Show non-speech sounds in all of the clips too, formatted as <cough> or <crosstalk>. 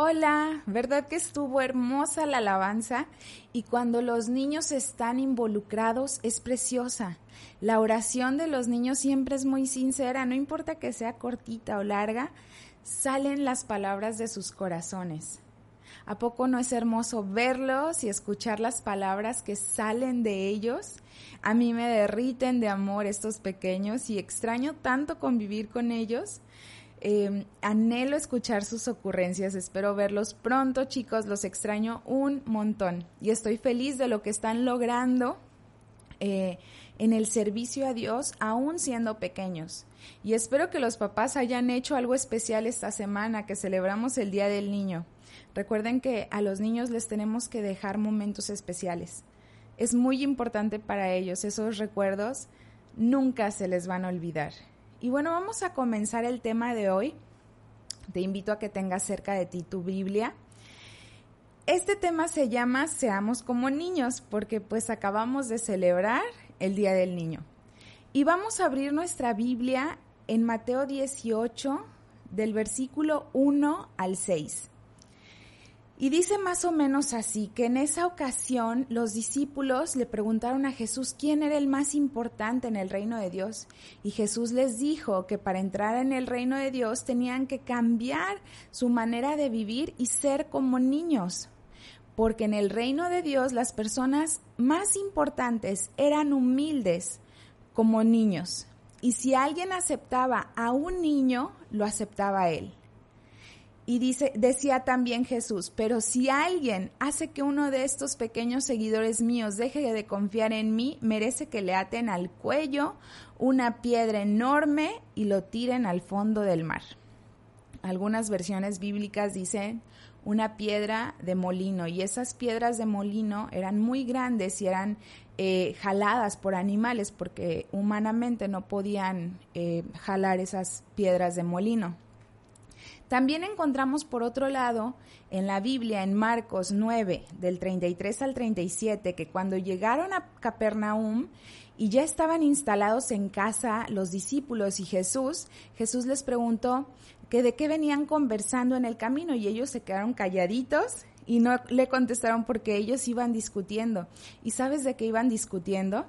Hola, ¿verdad que estuvo hermosa la alabanza? Y cuando los niños están involucrados es preciosa. La oración de los niños siempre es muy sincera, no importa que sea cortita o larga, salen las palabras de sus corazones. ¿A poco no es hermoso verlos y escuchar las palabras que salen de ellos? A mí me derriten de amor estos pequeños y extraño tanto convivir con ellos. Em, anhelo escuchar sus ocurrencias, espero verlos pronto chicos, los extraño un montón y estoy feliz de lo que están logrando eh, en el servicio a Dios, aún siendo pequeños. Y espero que los papás hayan hecho algo especial esta semana, que celebramos el Día del Niño. Recuerden que a los niños les tenemos que dejar momentos especiales. Es muy importante para ellos, esos recuerdos nunca se les van a olvidar. Y bueno, vamos a comenzar el tema de hoy. Te invito a que tengas cerca de ti tu Biblia. Este tema se llama Seamos como niños porque pues acabamos de celebrar el Día del Niño. Y vamos a abrir nuestra Biblia en Mateo 18 del versículo 1 al 6. Y dice más o menos así, que en esa ocasión los discípulos le preguntaron a Jesús quién era el más importante en el reino de Dios. Y Jesús les dijo que para entrar en el reino de Dios tenían que cambiar su manera de vivir y ser como niños. Porque en el reino de Dios las personas más importantes eran humildes como niños. Y si alguien aceptaba a un niño, lo aceptaba él. Y dice, decía también Jesús, pero si alguien hace que uno de estos pequeños seguidores míos deje de confiar en mí, merece que le aten al cuello una piedra enorme y lo tiren al fondo del mar. Algunas versiones bíblicas dicen una piedra de molino y esas piedras de molino eran muy grandes y eran eh, jaladas por animales porque humanamente no podían eh, jalar esas piedras de molino. También encontramos por otro lado en la Biblia, en Marcos 9, del 33 al 37, que cuando llegaron a Capernaum y ya estaban instalados en casa los discípulos y Jesús, Jesús les preguntó que de qué venían conversando en el camino y ellos se quedaron calladitos y no le contestaron porque ellos iban discutiendo. ¿Y sabes de qué iban discutiendo?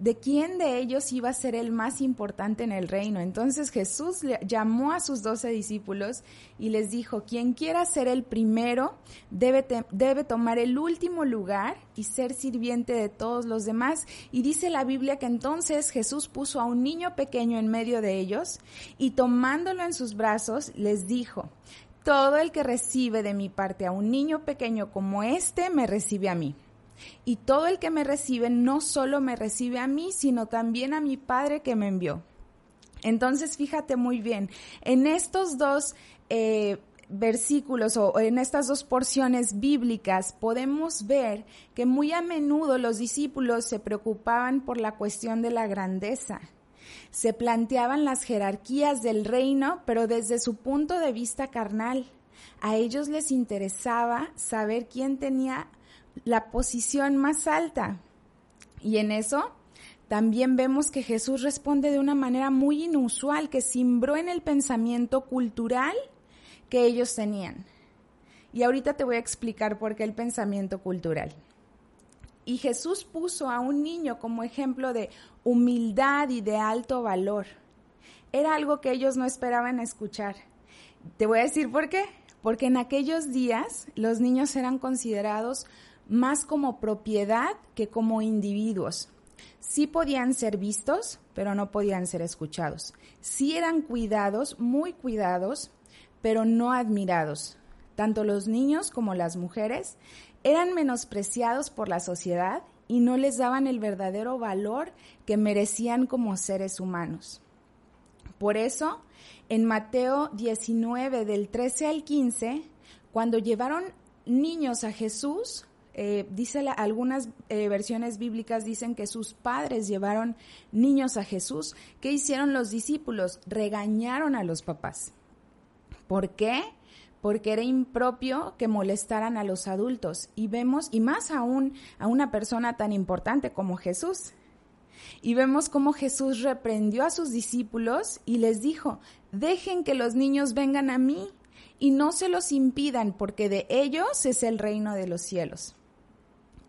De quién de ellos iba a ser el más importante en el reino. Entonces Jesús llamó a sus doce discípulos y les dijo, quien quiera ser el primero debe, tomar el último lugar y ser sirviente de todos los demás. Y dice la Biblia que entonces Jesús puso a un niño pequeño en medio de ellos y tomándolo en sus brazos les dijo, todo el que recibe de mi parte a un niño pequeño como este me recibe a mí. Y todo el que me recibe no solo me recibe a mí, sino también a mi Padre que me envió. Entonces, fíjate muy bien, en estos dos eh, versículos o en estas dos porciones bíblicas podemos ver que muy a menudo los discípulos se preocupaban por la cuestión de la grandeza. Se planteaban las jerarquías del reino, pero desde su punto de vista carnal. A ellos les interesaba saber quién tenía la posición más alta. Y en eso también vemos que Jesús responde de una manera muy inusual que simbró en el pensamiento cultural que ellos tenían. Y ahorita te voy a explicar por qué el pensamiento cultural. Y Jesús puso a un niño como ejemplo de humildad y de alto valor. Era algo que ellos no esperaban escuchar. Te voy a decir por qué. Porque en aquellos días los niños eran considerados más como propiedad que como individuos. Sí podían ser vistos, pero no podían ser escuchados. Sí eran cuidados, muy cuidados, pero no admirados. Tanto los niños como las mujeres eran menospreciados por la sociedad y no les daban el verdadero valor que merecían como seres humanos. Por eso, en Mateo 19 del 13 al 15, cuando llevaron niños a Jesús, eh, dice algunas eh, versiones bíblicas dicen que sus padres llevaron niños a Jesús. ¿Qué hicieron los discípulos? Regañaron a los papás. ¿Por qué? Porque era impropio que molestaran a los adultos. Y vemos, y más aún, a una persona tan importante como Jesús. Y vemos cómo Jesús reprendió a sus discípulos y les dijo, dejen que los niños vengan a mí y no se los impidan, porque de ellos es el reino de los cielos.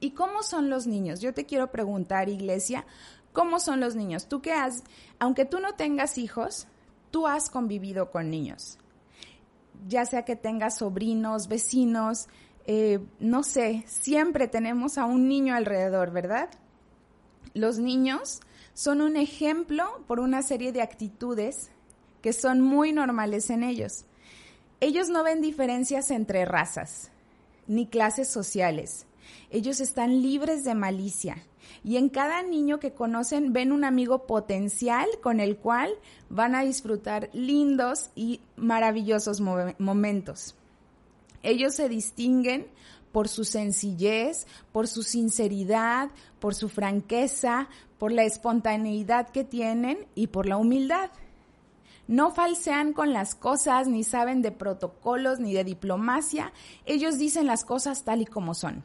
¿Y cómo son los niños? Yo te quiero preguntar, iglesia, ¿cómo son los niños? Tú que has, aunque tú no tengas hijos, tú has convivido con niños. Ya sea que tengas sobrinos, vecinos, eh, no sé, siempre tenemos a un niño alrededor, ¿verdad? Los niños son un ejemplo por una serie de actitudes que son muy normales en ellos. Ellos no ven diferencias entre razas ni clases sociales. Ellos están libres de malicia y en cada niño que conocen ven un amigo potencial con el cual van a disfrutar lindos y maravillosos momentos. Ellos se distinguen por su sencillez, por su sinceridad, por su franqueza, por la espontaneidad que tienen y por la humildad. No falsean con las cosas, ni saben de protocolos, ni de diplomacia. Ellos dicen las cosas tal y como son.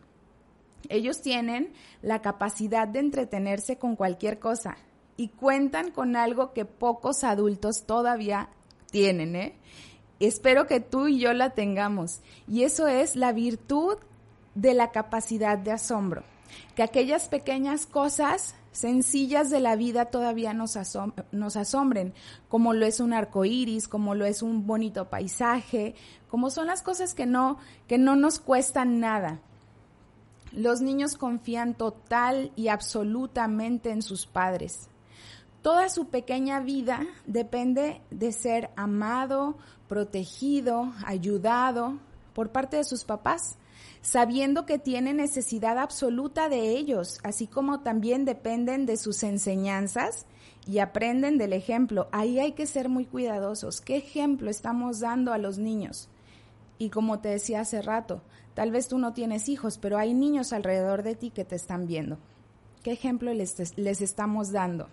Ellos tienen la capacidad de entretenerse con cualquier cosa y cuentan con algo que pocos adultos todavía tienen, ¿eh? Espero que tú y yo la tengamos. Y eso es la virtud de la capacidad de asombro. Que aquellas pequeñas cosas sencillas de la vida todavía nos, nos asombren, como lo es un arco iris, como lo es un bonito paisaje, como son las cosas que no, que no nos cuestan nada. Los niños confían total y absolutamente en sus padres. Toda su pequeña vida depende de ser amado, protegido, ayudado por parte de sus papás, sabiendo que tiene necesidad absoluta de ellos, así como también dependen de sus enseñanzas y aprenden del ejemplo. Ahí hay que ser muy cuidadosos. ¿Qué ejemplo estamos dando a los niños? Y como te decía hace rato, tal vez tú no tienes hijos, pero hay niños alrededor de ti que te están viendo. ¿Qué ejemplo les, estamos dando?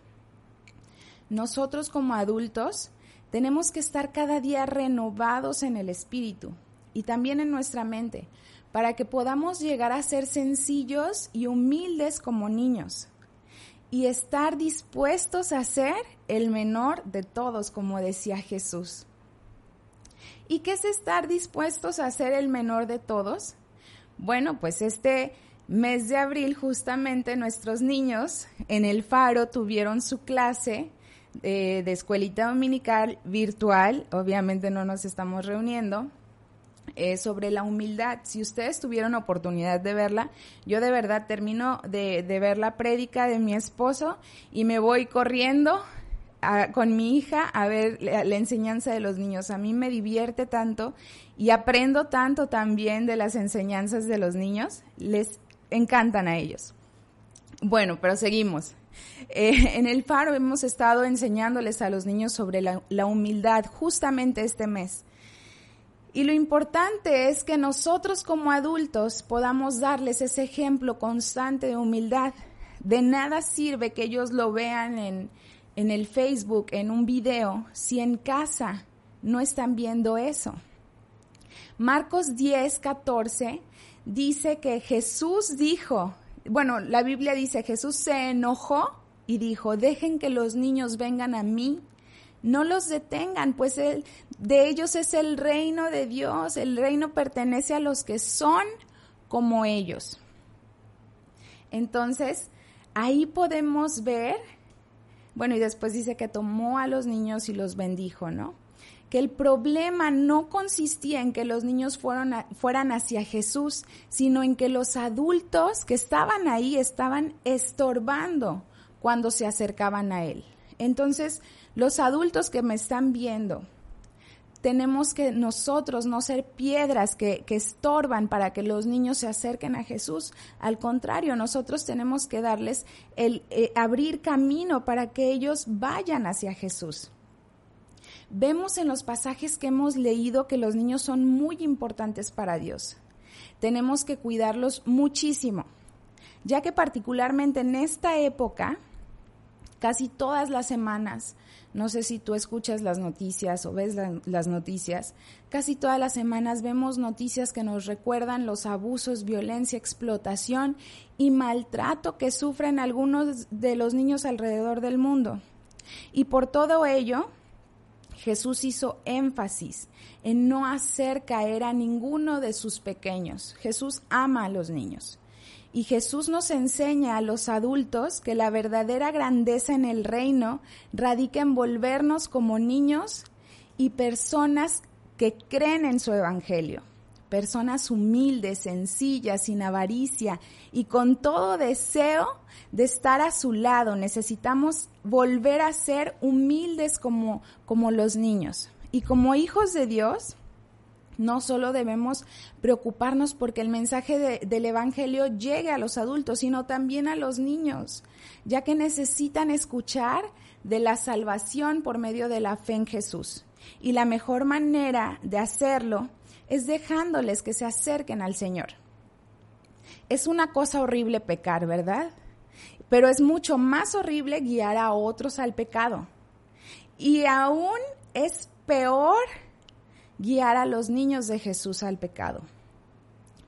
Nosotros como adultos tenemos que estar cada día renovados en el espíritu y también en nuestra mente para que podamos llegar a ser sencillos y humildes como niños y estar dispuestos a ser el menor de todos, como decía Jesús. ¿Y qué es estar dispuestos a ser el menor de todos? Bueno, pues este mes de abril justamente nuestros niños en el faro tuvieron su clase de escuelita dominical virtual, obviamente no nos estamos reuniendo, eh, sobre la humildad. Si ustedes tuvieron oportunidad de verla, yo de verdad termino de, ver la prédica de mi esposo y me voy corriendo con mi hija a ver la, enseñanza de los niños. A mí me divierte tanto y aprendo tanto también de las enseñanzas de los niños. Les encantan a ellos. Bueno, pero seguimos. Eh, <laughs> en el faro hemos estado enseñándoles a los niños sobre la, humildad justamente este mes. Y lo importante es que nosotros como adultos podamos darles ese ejemplo constante de humildad. De nada sirve que ellos lo vean en, en el Facebook, en un video, si en casa no están viendo eso. Marcos 10, 14 dice que Jesús dijo, bueno, la Biblia dice, Jesús se enojó y dijo, dejen que los niños vengan a mí, no los detengan, pues de ellos es el reino de Dios, el reino pertenece a los que son como ellos. Entonces, ahí podemos ver, bueno, y después dice que tomó a los niños y los bendijo, ¿no? Que el problema no consistía en que los niños fueron fueran hacia Jesús, sino en que los adultos que estaban ahí estaban estorbando cuando se acercaban a Él. Entonces, los adultos que me están viendo, tenemos que nosotros no ser piedras que, estorban para que los niños se acerquen a Jesús. Al contrario, nosotros tenemos que darles el eh, abrir camino para que ellos vayan hacia Jesús. Vemos en los pasajes que hemos leído que los niños son muy importantes para Dios. Tenemos que cuidarlos muchísimo, ya que particularmente en esta época, casi todas las semanas, no sé si tú escuchas las noticias o ves las noticias, casi todas las semanas vemos noticias que nos recuerdan los abusos, violencia, explotación y maltrato que sufren algunos de los niños alrededor del mundo. Y por todo ello, Jesús hizo énfasis en no hacer caer a ninguno de sus pequeños. Jesús ama a los niños. Y Jesús nos enseña a los adultos que la verdadera grandeza en el reino radica en volvernos como niños y personas que creen en su evangelio. Personas humildes, sencillas, sin avaricia y con todo deseo de estar a su lado. Necesitamos volver a ser humildes como, como los niños. Y como hijos de Dios, no solo debemos preocuparnos porque el mensaje del Evangelio llegue a los adultos, sino también a los niños, ya que necesitan escuchar de la salvación por medio de la fe en Jesús. Y la mejor manera de hacerlo es dejándoles que se acerquen al Señor. Es una cosa horrible pecar, ¿verdad? Pero es mucho más horrible guiar a otros al pecado. Y aún es peor guiar a los niños de Jesús al pecado.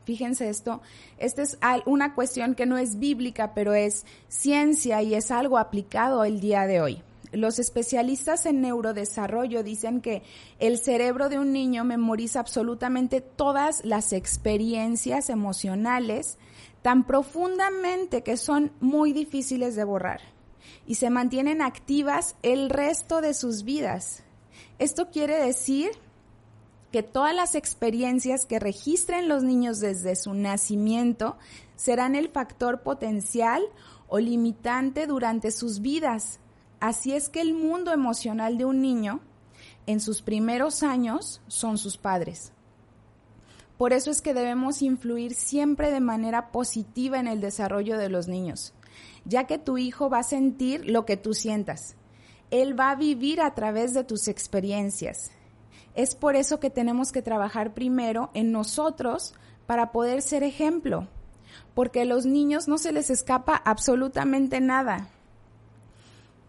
Fíjense esto, esta es una cuestión que no es bíblica, pero es ciencia y es algo aplicado el día de hoy. Los especialistas en neurodesarrollo dicen que el cerebro de un niño memoriza absolutamente todas las experiencias emocionales tan profundamente que son muy difíciles de borrar y se mantienen activas el resto de sus vidas. Esto quiere decir que todas las experiencias que registren los niños desde su nacimiento serán el factor potencial o limitante durante sus vidas. Así es que el mundo emocional de un niño en sus primeros años son sus padres. Por eso es que debemos influir siempre de manera positiva en el desarrollo de los niños, ya que tu hijo va a sentir lo que tú sientas. Él va a vivir a través de tus experiencias es por eso que tenemos que trabajar primero en nosotros para poder ser ejemplo, porque a los niños no se les escapa absolutamente nada.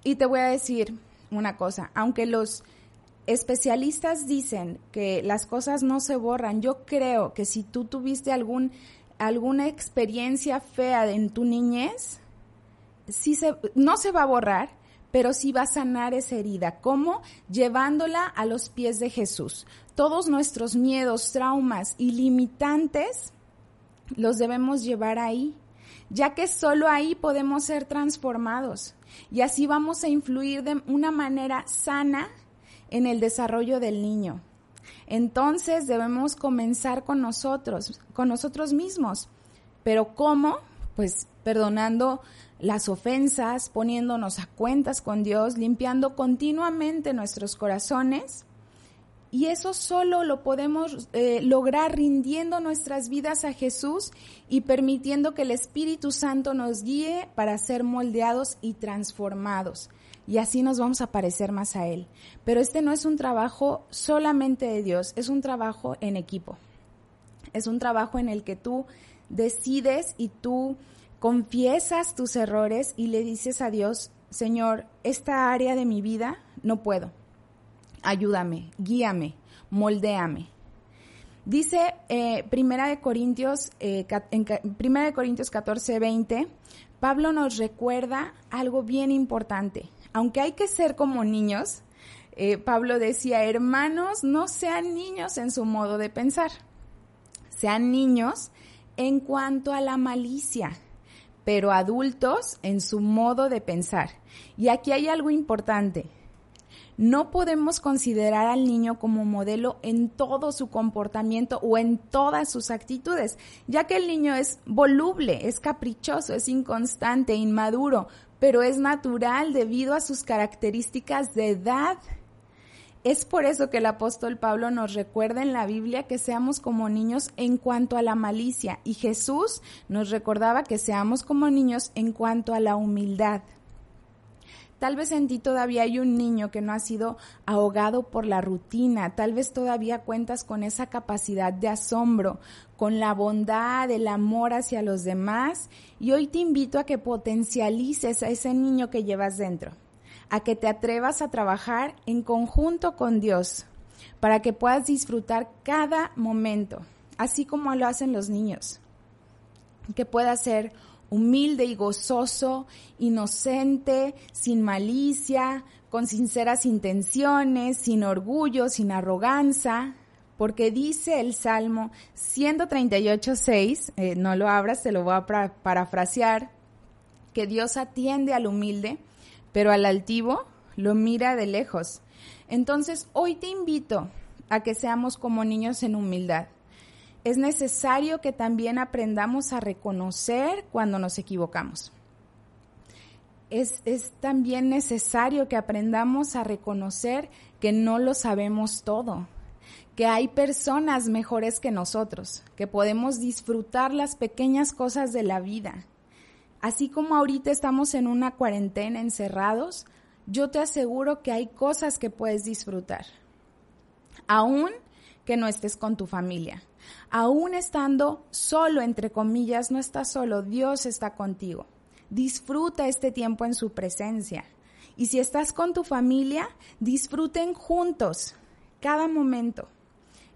Y te voy a decir una cosa, aunque los especialistas dicen que las cosas no se borran, yo creo que si tú tuviste algún, alguna experiencia fea en tu niñez, sí se, no se va a borrar, pero sí va a sanar esa herida. ¿Cómo? Llevándola a los pies de Jesús. Todos nuestros miedos, traumas y limitantes los debemos llevar ahí, ya que solo ahí podemos ser transformados y así vamos a influir de una manera sana en el desarrollo del niño. Entonces debemos comenzar con nosotros, con nosotros mismos. Pero ¿cómo? Pues perdonando las ofensas, poniéndonos a cuentas con Dios, limpiando continuamente nuestros corazones. Y eso solo lo podemos eh, lograr rindiendo nuestras vidas a Jesús y permitiendo que el Espíritu Santo nos guíe para ser moldeados y transformados. Y así nos vamos a parecer más a Él. Pero este no es un trabajo solamente de Dios, es un trabajo en equipo. Es un trabajo en el que tú decides y tú confiesas tus errores y le dices a Dios, Señor, esta área de mi vida no puedo. Ayúdame, guíame, moldéame. Dice eh, Primera de Corintios, eh, Primera de Corintios 14, 20, Pablo nos recuerda algo bien importante. Aunque hay que ser como niños, eh, Pablo decía, hermanos, no sean niños en su modo de pensar. Sean niños en cuanto a la malicia pero adultos en su modo de pensar. Y aquí hay algo importante. No podemos considerar al niño como modelo en todo su comportamiento o en todas sus actitudes, ya que el niño es voluble, es caprichoso, es inconstante, inmaduro, pero es natural debido a sus características de edad es por eso que el apóstol Pablo nos recuerda en la Biblia que seamos como niños en cuanto a la malicia y Jesús nos recordaba que seamos como niños en cuanto a la humildad. Tal vez en ti todavía hay un niño que no ha sido ahogado por la rutina, tal vez todavía cuentas con esa capacidad de asombro, con la bondad, el amor hacia los demás y hoy te invito a que potencialices a ese niño que llevas dentro a que te atrevas a trabajar en conjunto con Dios para que puedas disfrutar cada momento, así como lo hacen los niños. Que puedas ser humilde y gozoso, inocente, sin malicia, con sinceras intenciones, sin orgullo, sin arrogancia, porque dice el Salmo 138.6, eh, no lo abras, te lo voy a parafrasear, que Dios atiende al humilde, pero al altivo lo mira de lejos. Entonces, hoy te invito a que seamos como niños en humildad. Es necesario que también aprendamos a reconocer cuando nos equivocamos. Es, es, también necesario que aprendamos a reconocer que no lo sabemos todo, que hay personas mejores que nosotros, que podemos disfrutar las pequeñas cosas de la vida. Así como ahorita estamos en una cuarentena encerrados, yo te aseguro que hay cosas que puedes disfrutar. Aún que no estés con tu familia. Aún estando solo, entre comillas, no estás solo, Dios está contigo. Disfruta este tiempo en su presencia. Y si estás con tu familia, disfruten juntos cada momento.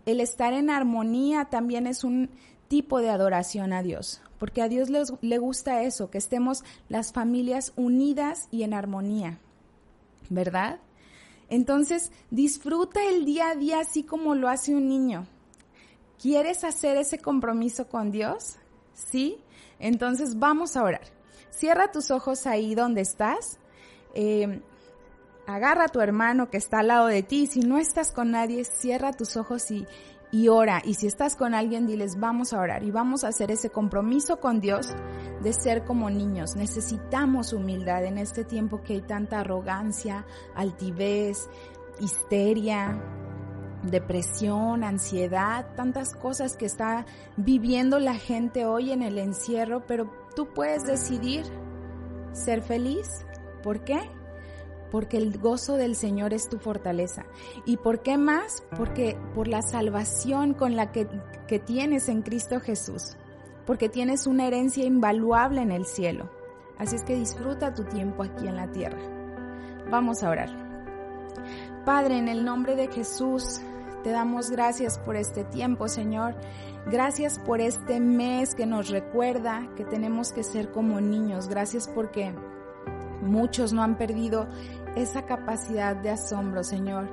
El estar en armonía también es un tipo de adoración a Dios, porque a Dios le gusta eso, que estemos las familias unidas y en armonía, ¿verdad? Entonces, disfruta el día a día así como lo hace un niño. ¿Quieres hacer ese compromiso con Dios? ¿Sí? Entonces vamos a orar. Cierra tus ojos ahí donde estás. Eh, agarra a tu hermano que está al lado de ti. Si no estás con nadie, cierra tus ojos y, y ora. Y si estás con alguien, diles, vamos a orar y vamos a hacer ese compromiso con Dios de ser como niños. Necesitamos humildad en este tiempo que hay tanta arrogancia, altivez, histeria, depresión, ansiedad, tantas cosas que está viviendo la gente hoy en el encierro, pero tú puedes decidir ser feliz. ¿Por qué? Porque el gozo del Señor es tu fortaleza. ¿Y por qué más? Porque por la salvación con la que, que tienes en Cristo Jesús, porque tienes una herencia invaluable en el cielo. Así es que disfruta tu tiempo aquí en la tierra. Vamos a orar. Padre, en el nombre de Jesús, te damos gracias por este tiempo, Señor. Gracias por este mes que nos recuerda que tenemos que ser como niños. Gracias porque muchos no han perdido esa capacidad de asombro, Señor.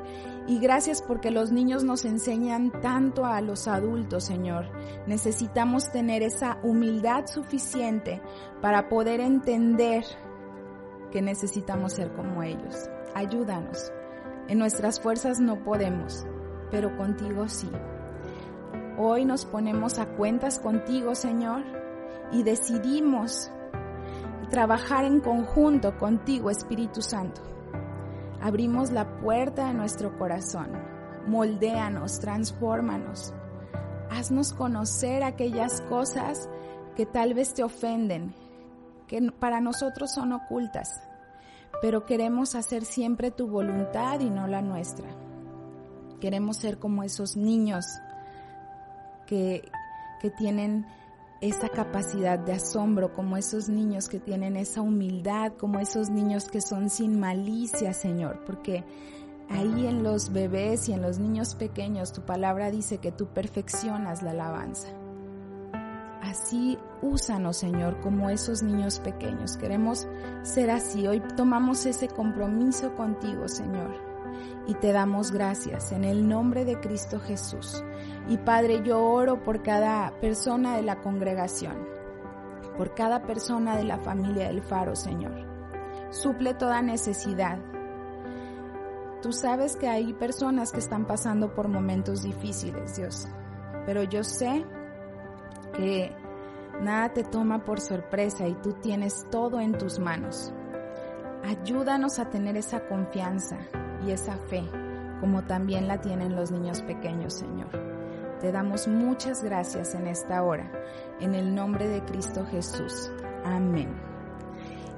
Y gracias porque los niños nos enseñan tanto a los adultos, Señor. Necesitamos tener esa humildad suficiente para poder entender que necesitamos ser como ellos. Ayúdanos. En nuestras fuerzas no podemos, pero contigo sí. Hoy nos ponemos a cuentas contigo, Señor, y decidimos trabajar en conjunto contigo, Espíritu Santo abrimos la puerta de nuestro corazón. Moldéanos, transfórmanos. Haznos conocer aquellas cosas que tal vez te ofenden, que para nosotros son ocultas, pero queremos hacer siempre tu voluntad y no la nuestra. Queremos ser como esos niños que, que tienen esa capacidad de asombro, como esos niños que tienen esa humildad, como esos niños que son sin malicia, Señor, porque ahí en los bebés y en los niños pequeños tu palabra dice que tú perfeccionas la alabanza. Así úsanos, Señor, como esos niños pequeños. Queremos ser así. Hoy tomamos ese compromiso contigo, Señor, y te damos gracias en el nombre de Cristo Jesús. Y Padre, yo oro por cada persona de la congregación, por cada persona de la familia del Faro, Señor. Suple toda necesidad. Tú sabes que hay personas que están pasando por momentos difíciles, Dios, pero yo sé que nada te toma por sorpresa y tú tienes todo en tus manos. Ayúdanos a tener esa confianza y esa fe, como también la tienen los niños pequeños, Señor. Te damos muchas gracias en esta hora, en el nombre de Cristo Jesús. Amén.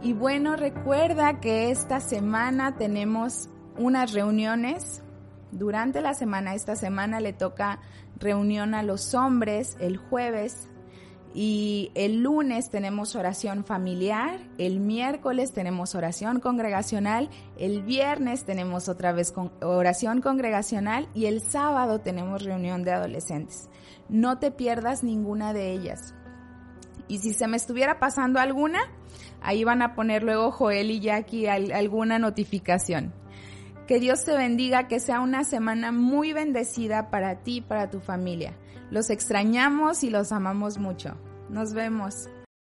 Y bueno, recuerda que esta semana tenemos unas reuniones. Durante la semana, esta semana le toca reunión a los hombres el jueves y el lunes tenemos oración familiar, el miércoles tenemos oración congregacional, el viernes tenemos otra vez oración congregacional y el sábado tenemos reunión de adolescentes. No te pierdas ninguna de ellas. Y si se me estuviera pasando alguna, ahí van a poner luego Joel y Jackie alguna notificación. Que Dios te bendiga, que sea una semana muy bendecida para ti y para tu familia. Los extrañamos y los amamos mucho. Nos vemos.